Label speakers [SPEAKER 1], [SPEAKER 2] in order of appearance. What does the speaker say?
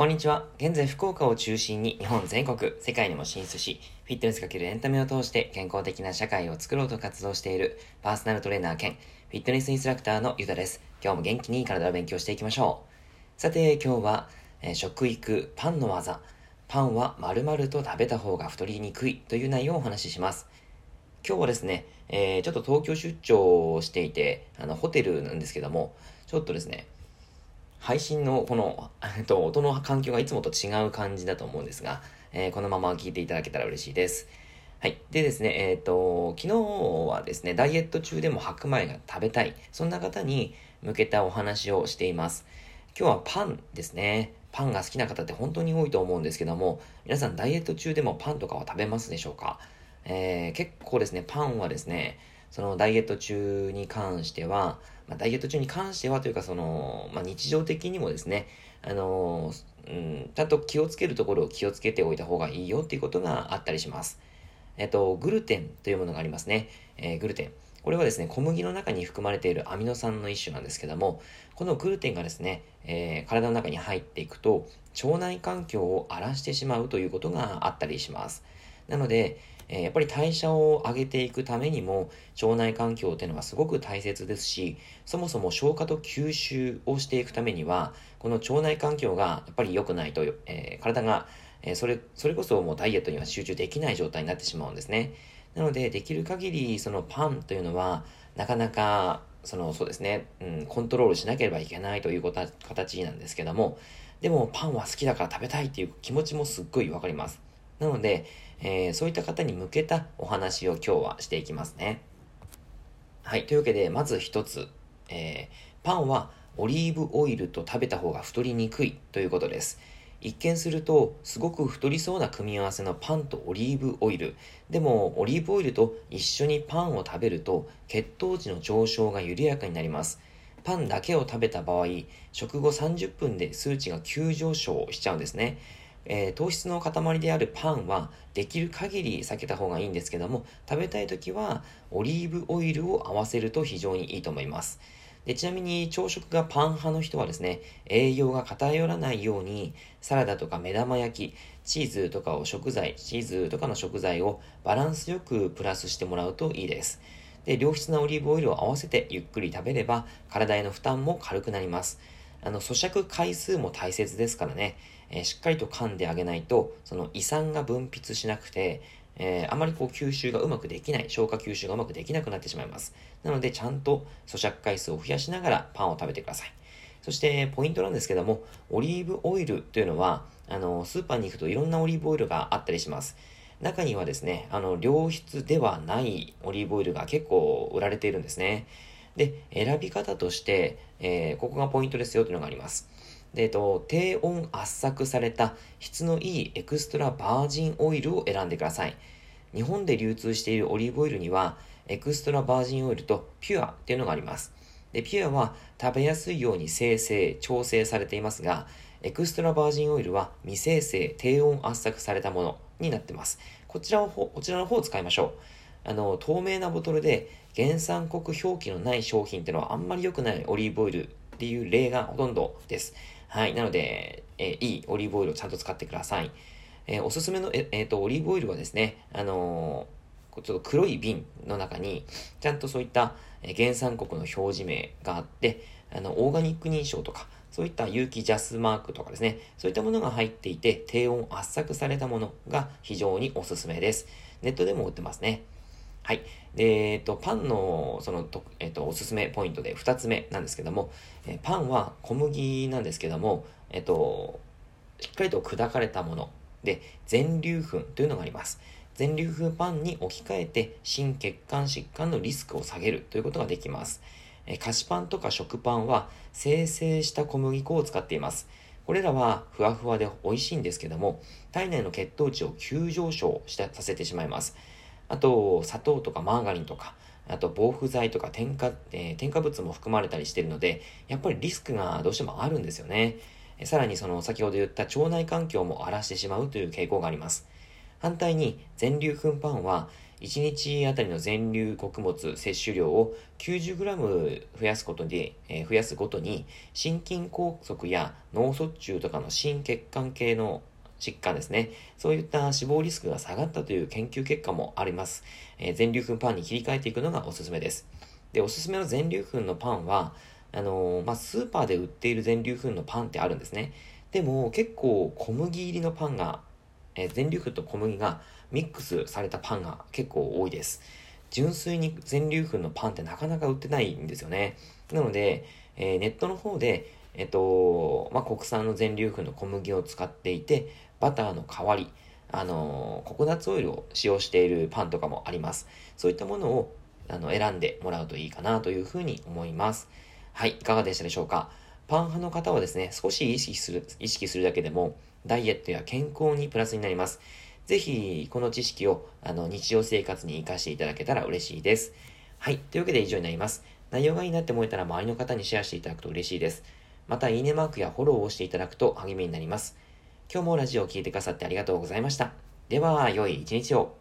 [SPEAKER 1] こんにちは。現在福岡を中心に日本全国、世界にも進出し、フィットネスかけるエンタメを通して健康的な社会を作ろうと活動しているパーソナルトレーナー兼フィットネスインストラクターのゆうたです。今日も元気に体を勉強していきましょう。さて今日は、えー、食育、パンの技、パンは丸々と食べた方が太りにくいという内容をお話しします。今日はですね、えー、ちょっと東京出張をしていて、あの、ホテルなんですけども、ちょっとですね、配信のこの、えっと、音の環境がいつもと違う感じだと思うんですが、えー、このまま聞いていただけたら嬉しいです。はい。でですね、えっ、ー、と、昨日はですね、ダイエット中でも白米が食べたい、そんな方に向けたお話をしています。今日はパンですね。パンが好きな方って本当に多いと思うんですけども、皆さんダイエット中でもパンとかは食べますでしょうか？えー、結構ですね、パンはですね、そのダイエット中に関しては、まあ、ダイエット中に関してはというか、その、まあ、日常的にもですね、あのうん、ちゃんと気をつけるところを気をつけておいた方がいいよっていうことがあったりします。えっと、グルテンというものがありますね。えー、グルテン。これはですね、小麦の中に含まれているアミノ酸の一種なんですけども、このグルテンがですね、えー、体の中に入っていくと、腸内環境を荒らしてしまうということがあったりします。なので、えやっぱり代謝を上げていくためにも腸内環境っていうのはすごく大切ですしそもそも消化と吸収をしていくためにはこの腸内環境がやっぱり良くないと、えー、体が、えー、それそれこそもうダイエットには集中できない状態になってしまうんですね。なのでできる限りそのパンというのはなかなかそのそうですね、うん、コントロールしなければいけないという形なんですけどもでもパンは好きだから食べたいっていう気持ちもすっごいわかります。なので、えー、そういった方に向けたお話を今日はしていきますね。はい。というわけで、まず一つ、えー、パンはオリーブオイルと食べた方が太りにくいということです。一見するとすごく太りそうな組み合わせのパンとオリーブオイルでもオリーブオイルと一緒にパンを食べると血糖値の上昇が緩やかになりますパンだけを食べた場合食後30分で数値が急上昇しちゃうんですねえー、糖質の塊であるパンはできる限り避けた方がいいんですけども食べたい時はオリーブオイルを合わせると非常にいいと思います。でちなみに朝食がパン派の人はですね栄養が偏らないようにサラダとか目玉焼きチーズとかを食材チーズとかの食材をバランスよくプラスしてもらうといいです。で良質なオリーブオイルを合わせてゆっくり食べれば体への負担も軽くなります。あの咀嚼回数も大切ですからね。えー、しっかりと噛んであげないと、その胃酸が分泌しなくて、えー、あまりこう吸収がうまくできない、消化吸収がうまくできなくなってしまいます。なので、ちゃんと咀嚼回数を増やしながらパンを食べてください。そして、ポイントなんですけども、オリーブオイルというのは、あの、スーパーに行くといろんなオリーブオイルがあったりします。中にはですね、あの、良質ではないオリーブオイルが結構売られているんですね。で、選び方として、えー、ここがポイントですよというのがあります。で、えっと、低温圧搾された質のいいエクストラバージンオイルを選んでください。日本で流通しているオリーブオイルには、エクストラバージンオイルとピュアっていうのがあります。で、ピュアは食べやすいように生成、調整されていますが、エクストラバージンオイルは未生成、低温圧搾されたものになってます。こちらを、こちらの方を使いましょう。あの、透明なボトルで原産国表記のない商品っていうのはあんまり良くないオリーブオイルっていう例がほとんどです。はい。なので、えー、いいオリーブオイルをちゃんと使ってください。えー、おすすめの、ええー、と、オリーブオイルはですね、あのー、ちょっと黒い瓶の中に、ちゃんとそういった原産国の表示名があって、あの、オーガニック認証とか、そういった有機ジャスマークとかですね、そういったものが入っていて、低温圧搾されたものが非常におすすめです。ネットでも売ってますね。はい。えっと、パンの、その、えっと、おすすめポイントで2つ目なんですけども、えパンは小麦なんですけども、えっと、しっかりと砕かれたもので、全粒粉というのがあります。全粒粉パンに置き換えて、心血管疾患のリスクを下げるということができます。え菓子パンとか食パンは、生成した小麦粉を使っています。これらはふわふわで美味しいんですけども、体内の血糖値を急上昇させてしまいます。あと、砂糖とかマーガリンとか、あと防腐剤とか添加、えー、添加物も含まれたりしてるので、やっぱりリスクがどうしてもあるんですよね。さらにその先ほど言った腸内環境も荒らしてしまうという傾向があります。反対に全粒粉パンは1日あたりの全粒穀物摂取量を 90g 増やすことで、えー、増やすごとに心筋梗塞や脳卒中とかの心血管系の疾患ですね。そういった死亡リスクが下がったという研究結果もあります。えー、全粒粉パンに切り替えていくのがおすすめです。で、おすすめの全粒粉のパンは、あのー、まあ、スーパーで売っている全粒粉のパンってあるんですね。でも結構小麦入りのパンが、えー、全粒粉と小麦がミックスされたパンが結構多いです。純粋に全粒粉のパンってなかなか売ってないんですよね。なので、えー、ネットの方で、えっと、まあ、国産の全粒粉の小麦を使っていて、バターの代わり、あのココナッツオイルを使用しているパンとかもあります。そういったものをあの選んでもらうといいかなというふうに思います。はい、いかがでしたでしょうか？パン派の方はですね、少し意識する、意識するだけでも、ダイエットや健康にプラスになります。ぜひ、この知識を、あの、日常生活に活かしていただけたら嬉しいです。はい。というわけで以上になります。内容がいいなって思えたら周りの方にシェアしていただくと嬉しいです。また、いいねマークやフォローをしていただくと励みになります。今日もラジオを聴いてくださってありがとうございました。では、良い一日を。